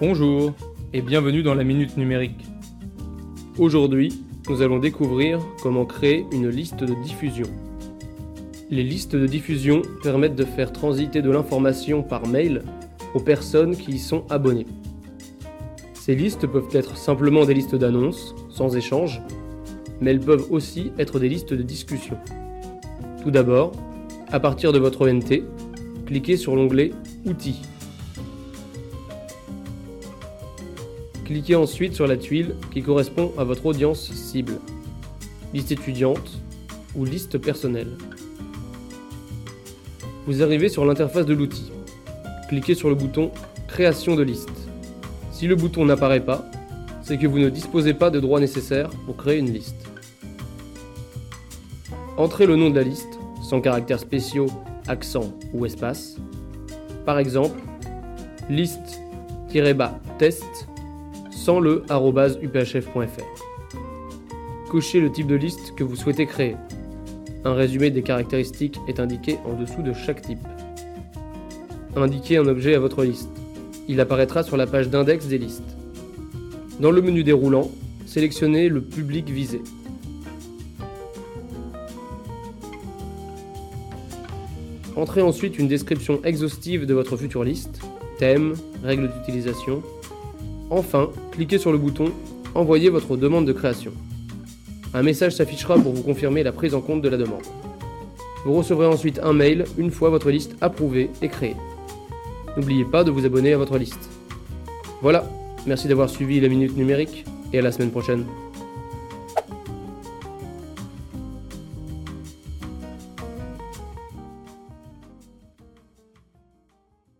Bonjour et bienvenue dans la Minute Numérique. Aujourd'hui, nous allons découvrir comment créer une liste de diffusion. Les listes de diffusion permettent de faire transiter de l'information par mail aux personnes qui y sont abonnées. Ces listes peuvent être simplement des listes d'annonces, sans échange, mais elles peuvent aussi être des listes de discussion. Tout d'abord, à partir de votre ONT, cliquez sur l'onglet Outils. Cliquez ensuite sur la tuile qui correspond à votre audience cible, liste étudiante ou liste personnelle. Vous arrivez sur l'interface de l'outil. Cliquez sur le bouton Création de liste. Si le bouton n'apparaît pas, c'est que vous ne disposez pas de droits nécessaires pour créer une liste. Entrez le nom de la liste, sans caractères spéciaux, accent ou espace. Par exemple, liste-test sans le uphf.fr. Cochez le type de liste que vous souhaitez créer. Un résumé des caractéristiques est indiqué en dessous de chaque type. Indiquez un objet à votre liste. Il apparaîtra sur la page d'index des listes. Dans le menu déroulant, sélectionnez le public visé. Entrez ensuite une description exhaustive de votre future liste, thème, règles d'utilisation, Enfin, cliquez sur le bouton Envoyer votre demande de création. Un message s'affichera pour vous confirmer la prise en compte de la demande. Vous recevrez ensuite un mail une fois votre liste approuvée et créée. N'oubliez pas de vous abonner à votre liste. Voilà, merci d'avoir suivi la Minute Numérique et à la semaine prochaine.